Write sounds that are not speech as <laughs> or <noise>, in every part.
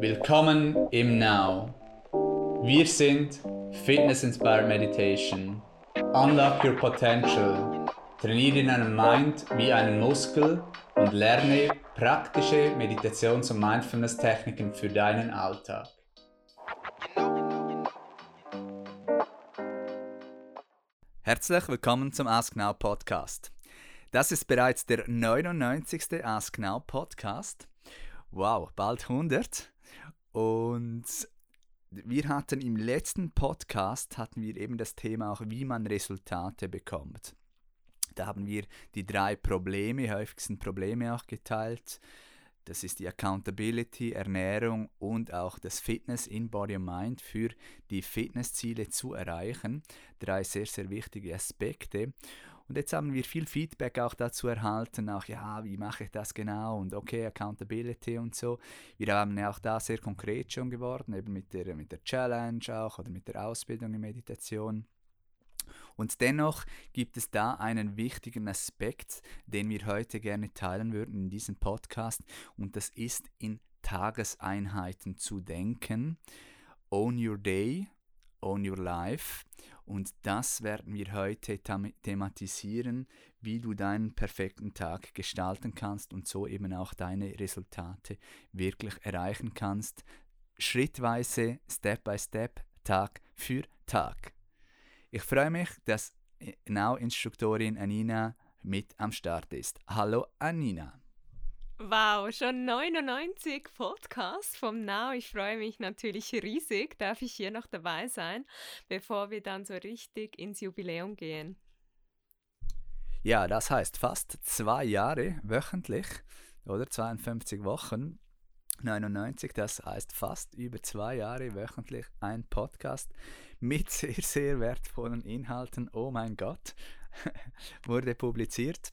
Willkommen im Now. Wir sind Fitness Inspired Meditation. Unlock your potential. Trainiere deinen Mind wie einen Muskel und lerne praktische Meditations- und Mindfulness-Techniken für deinen Alltag. Herzlich willkommen zum Ask Now Podcast. Das ist bereits der 99. Ask Now Podcast. Wow, bald 100. Und wir hatten im letzten Podcast hatten wir eben das Thema auch, wie man Resultate bekommt. Da haben wir die drei Probleme, häufigsten Probleme auch geteilt. Das ist die Accountability, Ernährung und auch das Fitness in Body and Mind für die Fitnessziele zu erreichen. Drei sehr, sehr wichtige Aspekte. Und jetzt haben wir viel Feedback auch dazu erhalten, auch ja, wie mache ich das genau und okay, Accountability und so. Wir haben ja auch da sehr konkret schon geworden, eben mit der, mit der Challenge auch oder mit der Ausbildung in Meditation. Und dennoch gibt es da einen wichtigen Aspekt, den wir heute gerne teilen würden in diesem Podcast, und das ist in Tageseinheiten zu denken. Own your day, own your life. Und das werden wir heute thematisieren, wie du deinen perfekten Tag gestalten kannst und so eben auch deine Resultate wirklich erreichen kannst. Schrittweise, Step by Step, Tag für Tag. Ich freue mich, dass Now-Instruktorin Anina mit am Start ist. Hallo Anina. Wow, schon 99 Podcasts vom Now. Ich freue mich natürlich riesig, darf ich hier noch dabei sein, bevor wir dann so richtig ins Jubiläum gehen. Ja, das heißt fast zwei Jahre wöchentlich oder 52 Wochen. 99, das heißt fast über zwei Jahre wöchentlich ein Podcast mit sehr, sehr wertvollen Inhalten. Oh mein Gott, <laughs> wurde publiziert.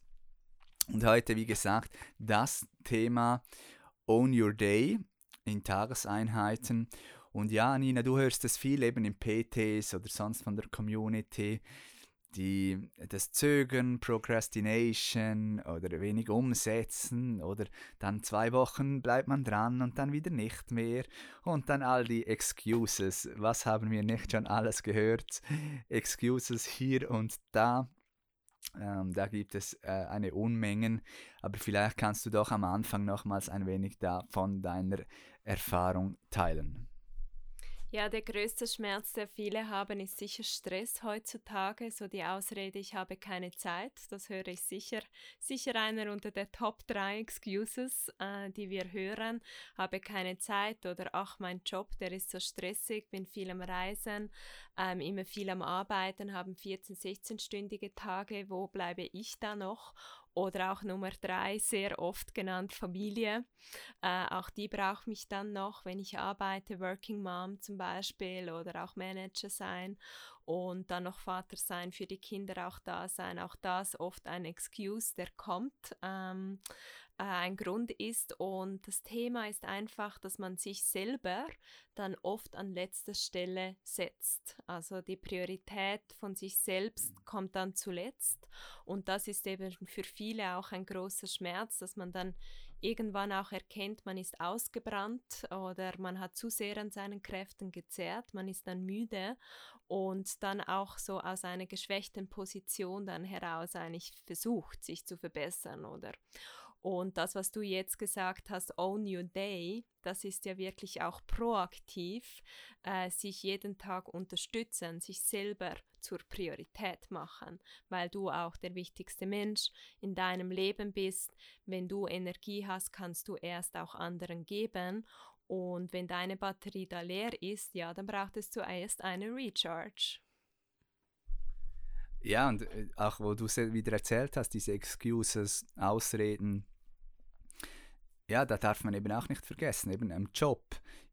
Und heute, wie gesagt, das Thema Own Your Day in Tageseinheiten. Und ja, Nina, du hörst es viel eben in PTs oder sonst von der Community. Die, das Zögern, Procrastination oder wenig umsetzen oder dann zwei Wochen bleibt man dran und dann wieder nicht mehr und dann all die Excuses. Was haben wir nicht schon alles gehört? Excuses hier und da. Ähm, da gibt es äh, eine Unmengen, aber vielleicht kannst du doch am Anfang nochmals ein wenig da von deiner Erfahrung teilen. Ja, der größte Schmerz, der viele haben, ist sicher Stress heutzutage. So die Ausrede, ich habe keine Zeit, das höre ich sicher. Sicher einer unter der Top 3 Excuses, äh, die wir hören. Habe keine Zeit oder ach, mein Job, der ist so stressig, bin viel am Reisen, ähm, immer viel am Arbeiten, haben 14, 16-stündige Tage. Wo bleibe ich da noch? Oder auch Nummer drei, sehr oft genannt Familie. Äh, auch die braucht mich dann noch, wenn ich arbeite, Working Mom zum Beispiel oder auch Manager sein und dann noch Vater sein, für die Kinder auch da sein. Auch das oft ein Excuse, der kommt. Ähm, äh, ein Grund ist. Und das Thema ist einfach, dass man sich selber dann oft an letzter Stelle setzt. Also die Priorität von sich selbst kommt dann zuletzt. Und das ist eben für viele auch ein großer Schmerz, dass man dann irgendwann auch erkennt, man ist ausgebrannt oder man hat zu sehr an seinen Kräften gezehrt, man ist dann müde und dann auch so aus einer geschwächten Position dann heraus eigentlich versucht, sich zu verbessern oder und das, was du jetzt gesagt hast, Own Your Day, das ist ja wirklich auch proaktiv, äh, sich jeden Tag unterstützen, sich selber zur Priorität machen, weil du auch der wichtigste Mensch in deinem Leben bist. Wenn du Energie hast, kannst du erst auch anderen geben. Und wenn deine Batterie da leer ist, ja, dann braucht es zuerst eine Recharge. Ja, und äh, auch wo du wieder erzählt hast, diese Excuses, Ausreden, ja, da darf man eben auch nicht vergessen, eben im Job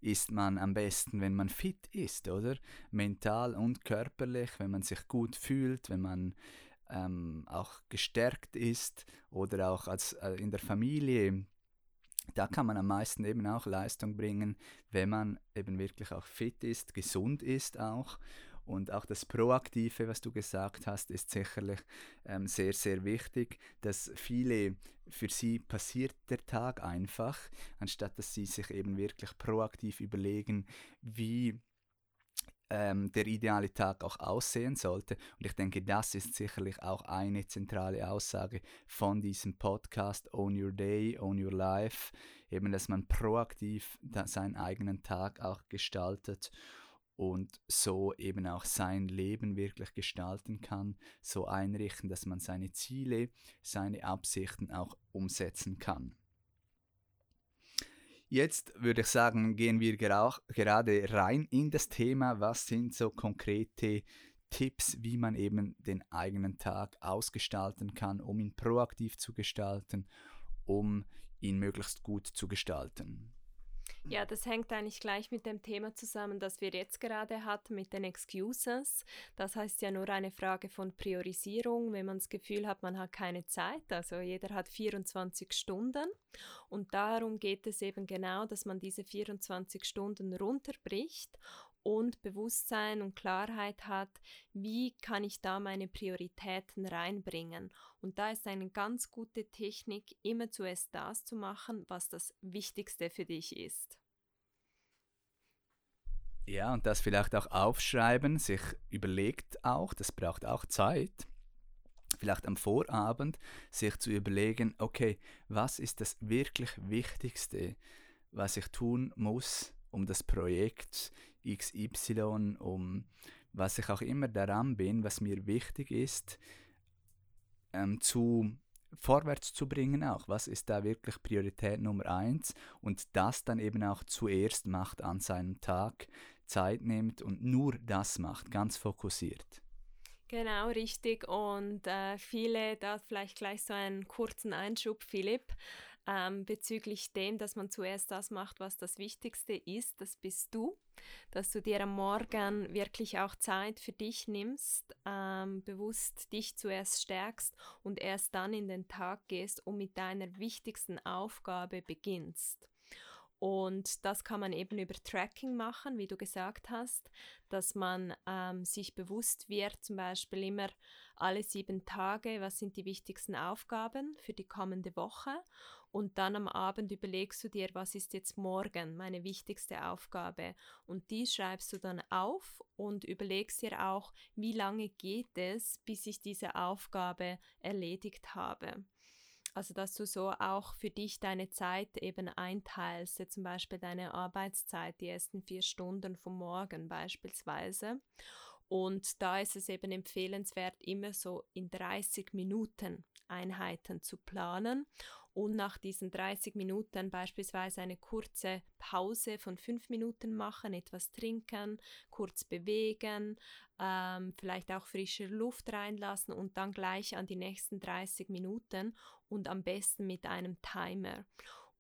ist man am besten, wenn man fit ist, oder? Mental und körperlich, wenn man sich gut fühlt, wenn man ähm, auch gestärkt ist oder auch als, äh, in der Familie. Da kann man am meisten eben auch Leistung bringen, wenn man eben wirklich auch fit ist, gesund ist auch. Und auch das Proaktive, was du gesagt hast, ist sicherlich ähm, sehr, sehr wichtig, dass viele für sie passiert der Tag einfach, anstatt dass sie sich eben wirklich proaktiv überlegen, wie ähm, der ideale Tag auch aussehen sollte. Und ich denke, das ist sicherlich auch eine zentrale Aussage von diesem Podcast Own Your Day, Own Your Life, eben dass man proaktiv seinen eigenen Tag auch gestaltet und so eben auch sein Leben wirklich gestalten kann, so einrichten, dass man seine Ziele, seine Absichten auch umsetzen kann. Jetzt würde ich sagen, gehen wir gerade rein in das Thema. Was sind so konkrete Tipps, wie man eben den eigenen Tag ausgestalten kann, um ihn proaktiv zu gestalten, um ihn möglichst gut zu gestalten? Ja, das hängt eigentlich gleich mit dem Thema zusammen, das wir jetzt gerade hatten mit den Excuses. Das heißt ja nur eine Frage von Priorisierung, wenn man das Gefühl hat, man hat keine Zeit. Also jeder hat 24 Stunden und darum geht es eben genau, dass man diese 24 Stunden runterbricht und Bewusstsein und Klarheit hat, wie kann ich da meine Prioritäten reinbringen. Und da ist eine ganz gute Technik, immer zuerst das zu machen, was das Wichtigste für dich ist. Ja, und das vielleicht auch aufschreiben, sich überlegt auch, das braucht auch Zeit, vielleicht am Vorabend sich zu überlegen, okay, was ist das wirklich Wichtigste, was ich tun muss, um das Projekt XY, um was ich auch immer daran bin, was mir wichtig ist, ähm, zu vorwärts zu bringen auch. Was ist da wirklich Priorität Nummer eins und das dann eben auch zuerst macht an seinem Tag, Zeit nimmt und nur das macht, ganz fokussiert. Genau, richtig. Und äh, viele, da vielleicht gleich so einen kurzen Einschub, Philipp ähm, bezüglich dem, dass man zuerst das macht, was das Wichtigste ist, das bist du, dass du dir am Morgen wirklich auch Zeit für dich nimmst, ähm, bewusst dich zuerst stärkst und erst dann in den Tag gehst und mit deiner wichtigsten Aufgabe beginnst. Und das kann man eben über Tracking machen, wie du gesagt hast, dass man ähm, sich bewusst wird, zum Beispiel immer alle sieben Tage, was sind die wichtigsten Aufgaben für die kommende Woche und dann am Abend überlegst du dir, was ist jetzt morgen meine wichtigste Aufgabe und die schreibst du dann auf und überlegst dir auch, wie lange geht es, bis ich diese Aufgabe erledigt habe. Also, dass du so auch für dich deine Zeit eben einteilst, zum Beispiel deine Arbeitszeit, die ersten vier Stunden vom Morgen beispielsweise. Und da ist es eben empfehlenswert, immer so in 30 Minuten Einheiten zu planen und nach diesen 30 Minuten beispielsweise eine kurze Pause von 5 Minuten machen, etwas trinken, kurz bewegen, ähm, vielleicht auch frische Luft reinlassen und dann gleich an die nächsten 30 Minuten und am besten mit einem Timer.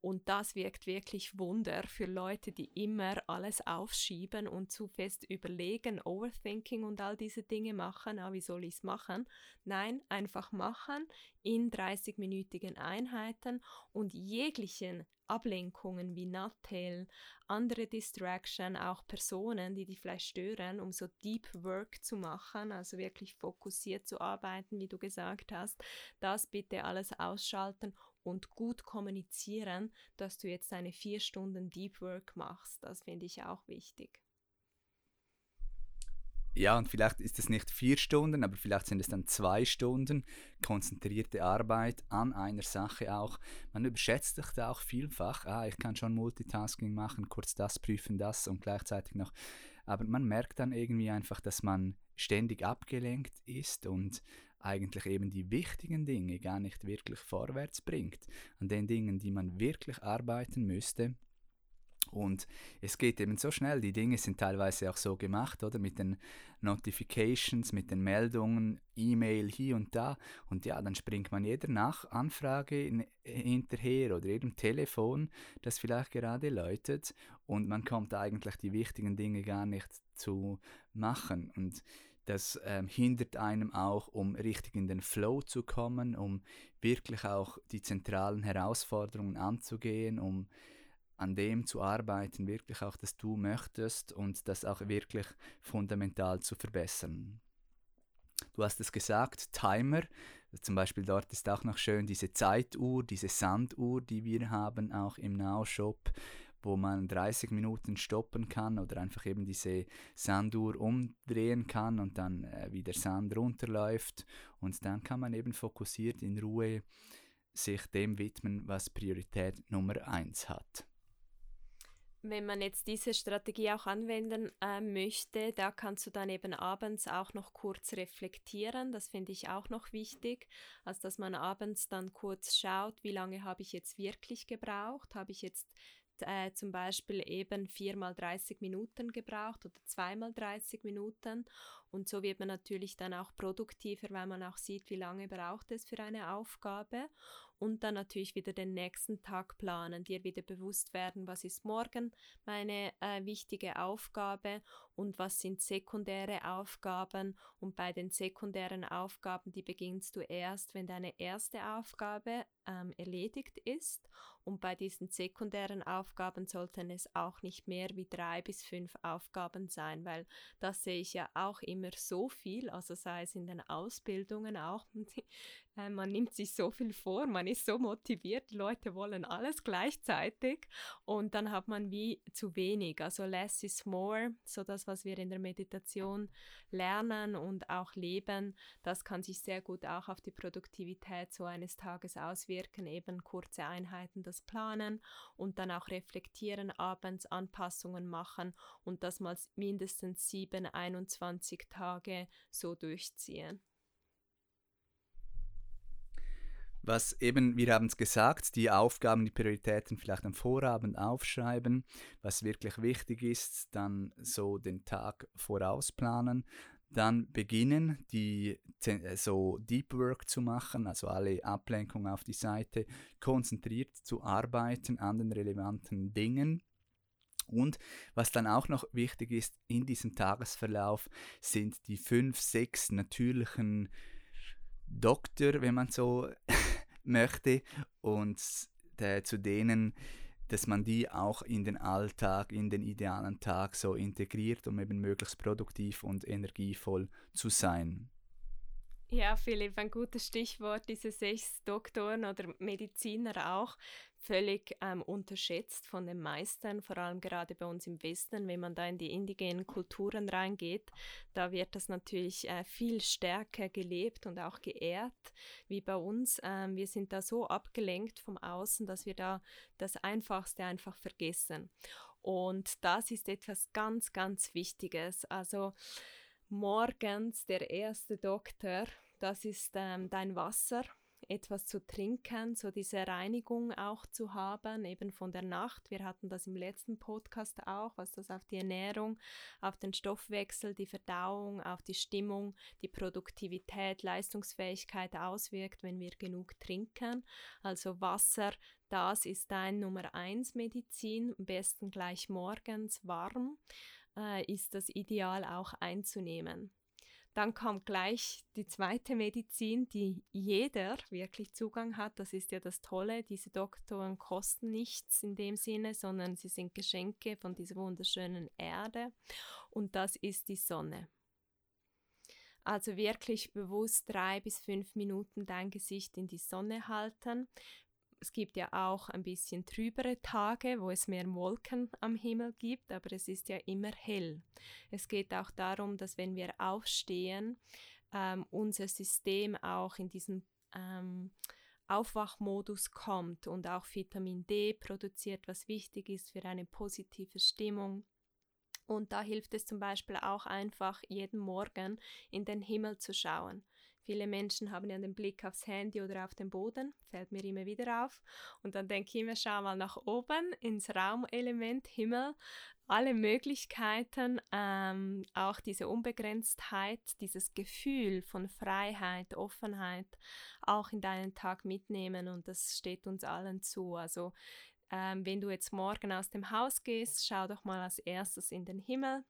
Und das wirkt wirklich Wunder für Leute, die immer alles aufschieben und zu fest überlegen, Overthinking und all diese Dinge machen. Ah, wie soll ich es machen? Nein, einfach machen in 30-minütigen Einheiten und jeglichen Ablenkungen wie Nattel, andere Distraction, auch Personen, die dich vielleicht stören, um so Deep Work zu machen, also wirklich fokussiert zu arbeiten, wie du gesagt hast, das bitte alles ausschalten und gut kommunizieren, dass du jetzt eine vier Stunden Deep Work machst. Das finde ich auch wichtig. Ja, und vielleicht ist es nicht vier Stunden, aber vielleicht sind es dann zwei Stunden konzentrierte Arbeit an einer Sache auch. Man überschätzt sich da auch vielfach. Ah, ich kann schon Multitasking machen, kurz das prüfen, das und gleichzeitig noch. Aber man merkt dann irgendwie einfach, dass man ständig abgelenkt ist und eigentlich eben die wichtigen Dinge gar nicht wirklich vorwärts bringt, an den Dingen, die man wirklich arbeiten müsste. Und es geht eben so schnell, die Dinge sind teilweise auch so gemacht, oder? Mit den Notifications, mit den Meldungen, E-Mail hier und da. Und ja, dann springt man jeder Nachanfrage hinterher oder jedem Telefon, das vielleicht gerade läutet. Und man kommt eigentlich die wichtigen Dinge gar nicht zu machen. Und das ähm, hindert einem auch, um richtig in den Flow zu kommen, um wirklich auch die zentralen Herausforderungen anzugehen, um an dem zu arbeiten, wirklich auch, dass du möchtest und das auch wirklich fundamental zu verbessern. Du hast es gesagt, Timer. Zum Beispiel dort ist auch noch schön diese Zeituhr, diese Sanduhr, die wir haben, auch im Now-Shop, wo man 30 Minuten stoppen kann oder einfach eben diese Sanduhr umdrehen kann und dann äh, wieder Sand runterläuft. Und dann kann man eben fokussiert in Ruhe sich dem widmen, was Priorität Nummer 1 hat wenn man jetzt diese Strategie auch anwenden äh, möchte, da kannst du dann eben abends auch noch kurz reflektieren. Das finde ich auch noch wichtig. Also, dass man abends dann kurz schaut, wie lange habe ich jetzt wirklich gebraucht? Habe ich jetzt äh, zum Beispiel eben viermal 30 Minuten gebraucht oder zweimal 30 Minuten? Und so wird man natürlich dann auch produktiver, weil man auch sieht, wie lange braucht es für eine Aufgabe und dann natürlich wieder den nächsten Tag planen, dir wieder bewusst werden, was ist morgen meine äh, wichtige Aufgabe und was sind sekundäre Aufgaben und bei den sekundären Aufgaben, die beginnst du erst, wenn deine erste Aufgabe ähm, erledigt ist. Und bei diesen sekundären Aufgaben sollten es auch nicht mehr wie drei bis fünf Aufgaben sein, weil das sehe ich ja auch immer so viel, also sei es in den Ausbildungen auch, <laughs> äh, man nimmt sich so viel vor, man ist so motiviert, die Leute wollen alles gleichzeitig und dann hat man wie zu wenig. Also less is more, so das, was wir in der Meditation lernen und auch leben, das kann sich sehr gut auch auf die Produktivität so eines Tages auswirken, eben kurze Einheiten, das Planen und dann auch reflektieren, abends Anpassungen machen und das mal mindestens 7, 21 Tage so durchziehen. Was eben, wir haben es gesagt, die Aufgaben, die Prioritäten vielleicht am Vorabend aufschreiben, was wirklich wichtig ist, dann so den Tag vorausplanen, dann beginnen, die äh, so Deep Work zu machen, also alle Ablenkungen auf die Seite, konzentriert zu arbeiten an den relevanten Dingen. Und was dann auch noch wichtig ist in diesem Tagesverlauf, sind die fünf, sechs natürlichen Doktor, wenn man so <laughs> möchte und äh, zu denen, dass man die auch in den Alltag, in den idealen Tag so integriert, um eben möglichst produktiv und energievoll zu sein. Ja, Philipp, ein gutes Stichwort, diese sechs Doktoren oder Mediziner auch, völlig ähm, unterschätzt von den Meistern, vor allem gerade bei uns im Westen, wenn man da in die indigenen Kulturen reingeht, da wird das natürlich äh, viel stärker gelebt und auch geehrt wie bei uns. Ähm, wir sind da so abgelenkt vom Außen, dass wir da das Einfachste einfach vergessen. Und das ist etwas ganz, ganz Wichtiges. Also morgens der erste Doktor, das ist ähm, dein Wasser, etwas zu trinken, so diese Reinigung auch zu haben, eben von der Nacht. Wir hatten das im letzten Podcast auch, was das auf die Ernährung, auf den Stoffwechsel, die Verdauung, auf die Stimmung, die Produktivität, Leistungsfähigkeit auswirkt, wenn wir genug trinken. Also Wasser, das ist dein Nummer 1 Medizin, am besten gleich morgens warm äh, ist das ideal auch einzunehmen. Dann kommt gleich die zweite Medizin, die jeder wirklich Zugang hat. Das ist ja das Tolle. Diese Doktoren kosten nichts in dem Sinne, sondern sie sind Geschenke von dieser wunderschönen Erde. Und das ist die Sonne. Also wirklich bewusst drei bis fünf Minuten dein Gesicht in die Sonne halten es gibt ja auch ein bisschen trübere Tage, wo es mehr Wolken am Himmel gibt, aber es ist ja immer hell. Es geht auch darum, dass wenn wir aufstehen, ähm, unser System auch in diesen ähm, Aufwachmodus kommt und auch Vitamin D produziert, was wichtig ist für eine positive Stimmung. Und da hilft es zum Beispiel auch einfach, jeden Morgen in den Himmel zu schauen. Viele Menschen haben ja den Blick aufs Handy oder auf den Boden, fällt mir immer wieder auf. Und dann denke ich immer, schau mal nach oben ins Raumelement, Himmel, alle Möglichkeiten, ähm, auch diese Unbegrenztheit, dieses Gefühl von Freiheit, Offenheit auch in deinen Tag mitnehmen und das steht uns allen zu. Also ähm, wenn du jetzt morgen aus dem Haus gehst, schau doch mal als erstes in den Himmel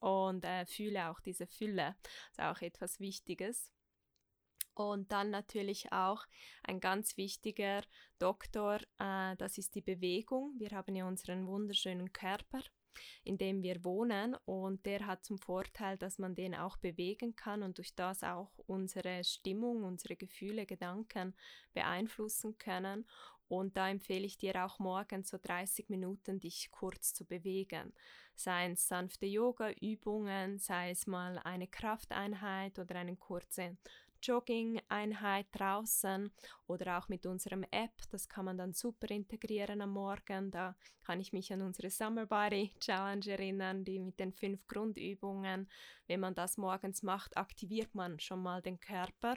und äh, fühle auch diese Fülle. Das ist auch etwas Wichtiges. Und dann natürlich auch ein ganz wichtiger Doktor, äh, das ist die Bewegung. Wir haben ja unseren wunderschönen Körper, in dem wir wohnen und der hat zum Vorteil, dass man den auch bewegen kann und durch das auch unsere Stimmung, unsere Gefühle, Gedanken beeinflussen können. Und da empfehle ich dir auch morgens so 30 Minuten dich kurz zu bewegen. Sei es sanfte Yoga-Übungen, sei es mal eine Krafteinheit oder einen kurzen Jogging-Einheit draußen oder auch mit unserem App. Das kann man dann super integrieren am Morgen. Da kann ich mich an unsere Summer Body Challenge erinnern, die mit den fünf Grundübungen. Wenn man das morgens macht, aktiviert man schon mal den Körper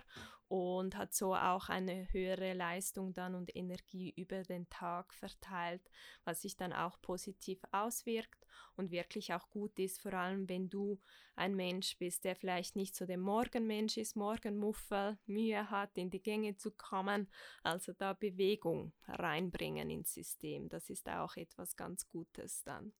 und hat so auch eine höhere Leistung dann und Energie über den Tag verteilt, was sich dann auch positiv auswirkt und wirklich auch gut ist, vor allem wenn du ein Mensch bist, der vielleicht nicht so der Morgenmensch ist, Morgenmuffel, Mühe hat, in die Gänge zu kommen, also da Bewegung reinbringen ins System, das ist auch etwas ganz Gutes dann.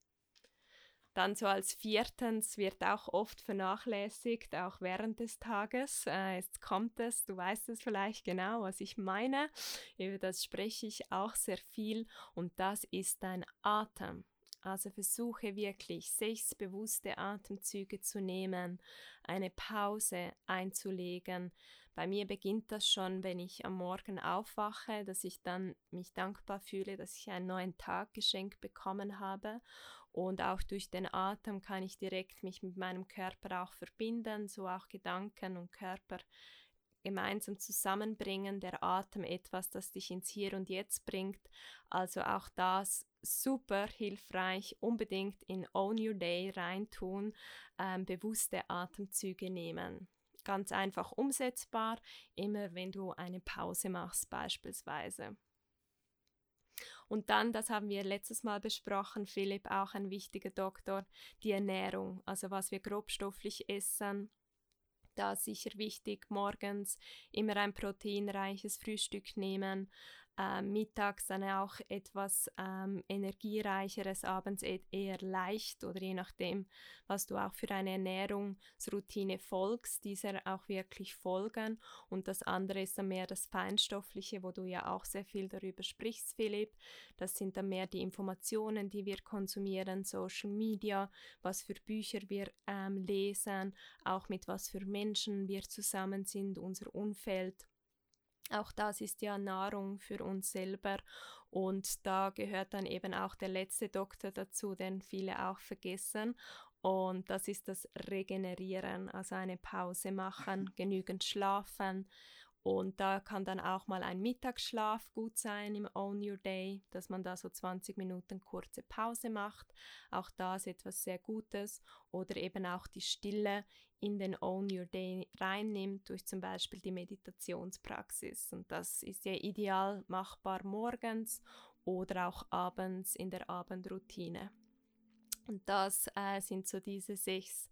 Dann so als viertens wird auch oft vernachlässigt, auch während des Tages. Äh, jetzt kommt es, du weißt es vielleicht genau, was ich meine. Über das spreche ich auch sehr viel und das ist dein Atem. Also versuche wirklich sechs bewusste Atemzüge zu nehmen, eine Pause einzulegen. Bei mir beginnt das schon, wenn ich am Morgen aufwache, dass ich dann mich dankbar fühle, dass ich einen neuen Tag geschenkt bekommen habe. Und auch durch den Atem kann ich direkt mich mit meinem Körper auch verbinden, so auch Gedanken und Körper gemeinsam zusammenbringen, der Atem etwas, das dich ins Hier und Jetzt bringt. Also auch das super hilfreich, unbedingt in Own Your Day reintun, ähm, bewusste Atemzüge nehmen. Ganz einfach umsetzbar, immer wenn du eine Pause machst beispielsweise. Und dann, das haben wir letztes Mal besprochen, Philipp, auch ein wichtiger Doktor, die Ernährung, also was wir grobstofflich essen, da sicher wichtig, morgens immer ein proteinreiches Frühstück nehmen, äh, mittags dann auch etwas ähm, energiereicheres, abends e eher leicht oder je nachdem, was du auch für eine Ernährungsroutine folgst, dieser auch wirklich folgen. Und das andere ist dann mehr das Feinstoffliche, wo du ja auch sehr viel darüber sprichst, Philipp. Das sind dann mehr die Informationen, die wir konsumieren, Social Media, was für Bücher wir ähm, lesen, auch mit was für Menschen wir zusammen sind, unser Umfeld. Auch das ist ja Nahrung für uns selber und da gehört dann eben auch der letzte Doktor dazu, den viele auch vergessen. Und das ist das Regenerieren, also eine Pause machen, <laughs> genügend schlafen und da kann dann auch mal ein Mittagsschlaf gut sein im Own Your Day, dass man da so 20 Minuten kurze Pause macht. Auch das etwas sehr Gutes. Oder eben auch die Stille in den Own Your Day reinnimmt durch zum Beispiel die Meditationspraxis. Und das ist ja ideal machbar morgens oder auch abends in der Abendroutine. Und das äh, sind so diese sechs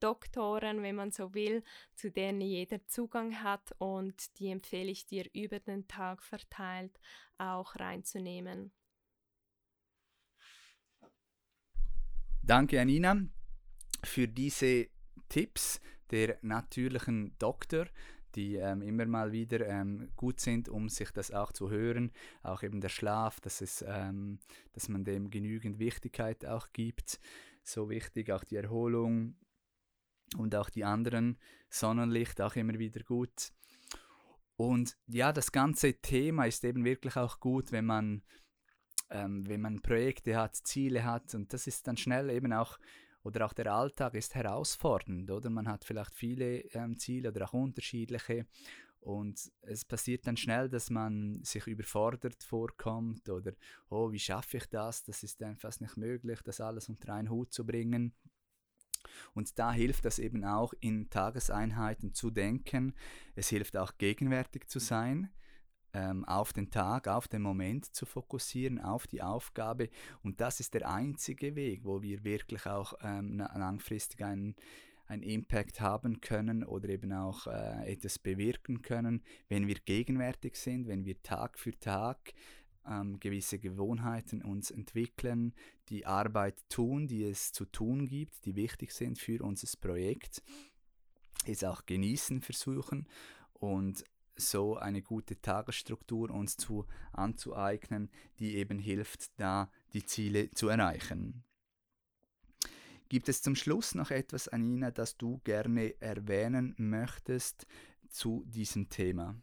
Doktoren, wenn man so will, zu denen jeder Zugang hat und die empfehle ich dir über den Tag verteilt auch reinzunehmen. Danke, Anina, für diese Tipps der natürlichen Doktor, die ähm, immer mal wieder ähm, gut sind, um sich das auch zu hören. Auch eben der Schlaf, dass, es, ähm, dass man dem genügend Wichtigkeit auch gibt. So wichtig auch die Erholung, und auch die anderen Sonnenlicht auch immer wieder gut. Und ja, das ganze Thema ist eben wirklich auch gut, wenn man, ähm, wenn man Projekte hat, Ziele hat und das ist dann schnell eben auch, oder auch der Alltag ist herausfordernd, oder man hat vielleicht viele ähm, Ziele oder auch unterschiedliche und es passiert dann schnell, dass man sich überfordert vorkommt oder, oh, wie schaffe ich das? Das ist einfach nicht möglich, das alles unter einen Hut zu bringen. Und da hilft es eben auch, in Tageseinheiten zu denken. Es hilft auch, gegenwärtig zu sein, ähm, auf den Tag, auf den Moment zu fokussieren, auf die Aufgabe. Und das ist der einzige Weg, wo wir wirklich auch ähm, langfristig einen, einen Impact haben können oder eben auch äh, etwas bewirken können, wenn wir gegenwärtig sind, wenn wir Tag für Tag ähm, gewisse Gewohnheiten uns entwickeln, die Arbeit tun, die es zu tun gibt, die wichtig sind für unser Projekt, es auch genießen versuchen und so eine gute Tagesstruktur uns zu anzueignen, die eben hilft, da die Ziele zu erreichen. Gibt es zum Schluss noch etwas, Anina, das du gerne erwähnen möchtest zu diesem Thema?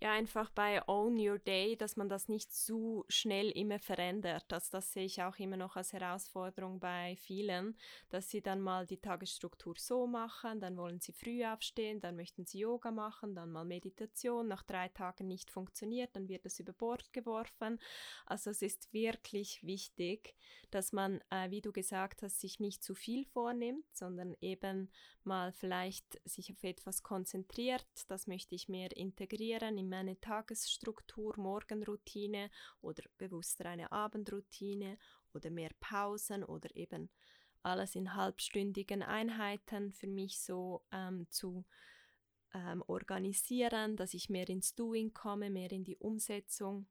Ja einfach bei Own Your Day, dass man das nicht zu schnell immer verändert. Das, das sehe ich auch immer noch als Herausforderung bei vielen, dass sie dann mal die Tagesstruktur so machen, dann wollen sie früh aufstehen, dann möchten sie Yoga machen, dann mal Meditation, nach drei Tagen nicht funktioniert, dann wird es über Bord geworfen. Also es ist wirklich wichtig, dass man, äh, wie du gesagt hast, sich nicht zu viel vornimmt, sondern eben mal vielleicht sich auf etwas konzentriert. Das möchte ich mehr integrieren in meine Tagesstruktur, Morgenroutine oder bewusster eine Abendroutine oder mehr Pausen oder eben alles in halbstündigen Einheiten für mich so ähm, zu ähm, organisieren, dass ich mehr ins Doing komme, mehr in die Umsetzung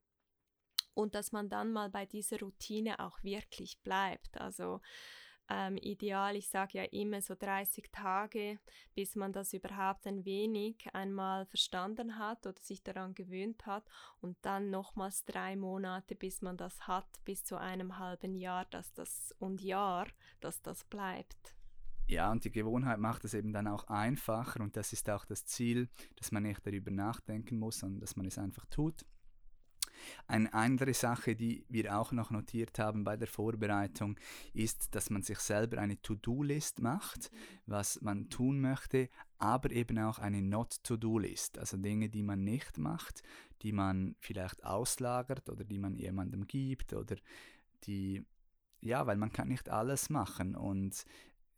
und dass man dann mal bei dieser Routine auch wirklich bleibt. Also ähm, ideal. Ich sage ja immer so 30 Tage, bis man das überhaupt ein wenig einmal verstanden hat oder sich daran gewöhnt hat und dann nochmals drei Monate, bis man das hat, bis zu einem halben Jahr, dass das und Jahr, dass das bleibt. Ja, und die Gewohnheit macht es eben dann auch einfacher und das ist auch das Ziel, dass man nicht darüber nachdenken muss, sondern dass man es einfach tut. Eine andere Sache, die wir auch noch notiert haben bei der Vorbereitung, ist, dass man sich selber eine To-Do-List macht, was man tun möchte, aber eben auch eine Not-To-Do-List, also Dinge, die man nicht macht, die man vielleicht auslagert oder die man jemandem gibt oder die, ja, weil man kann nicht alles machen und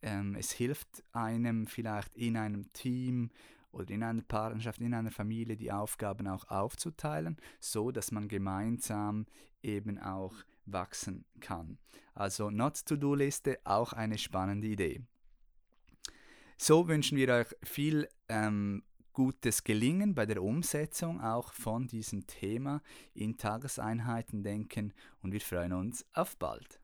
ähm, es hilft einem vielleicht in einem Team oder in einer Partnerschaft, in einer Familie die Aufgaben auch aufzuteilen, so dass man gemeinsam eben auch wachsen kann. Also Not-to-Do-Liste, auch eine spannende Idee. So wünschen wir euch viel ähm, gutes Gelingen bei der Umsetzung auch von diesem Thema in Tageseinheiten denken und wir freuen uns auf bald.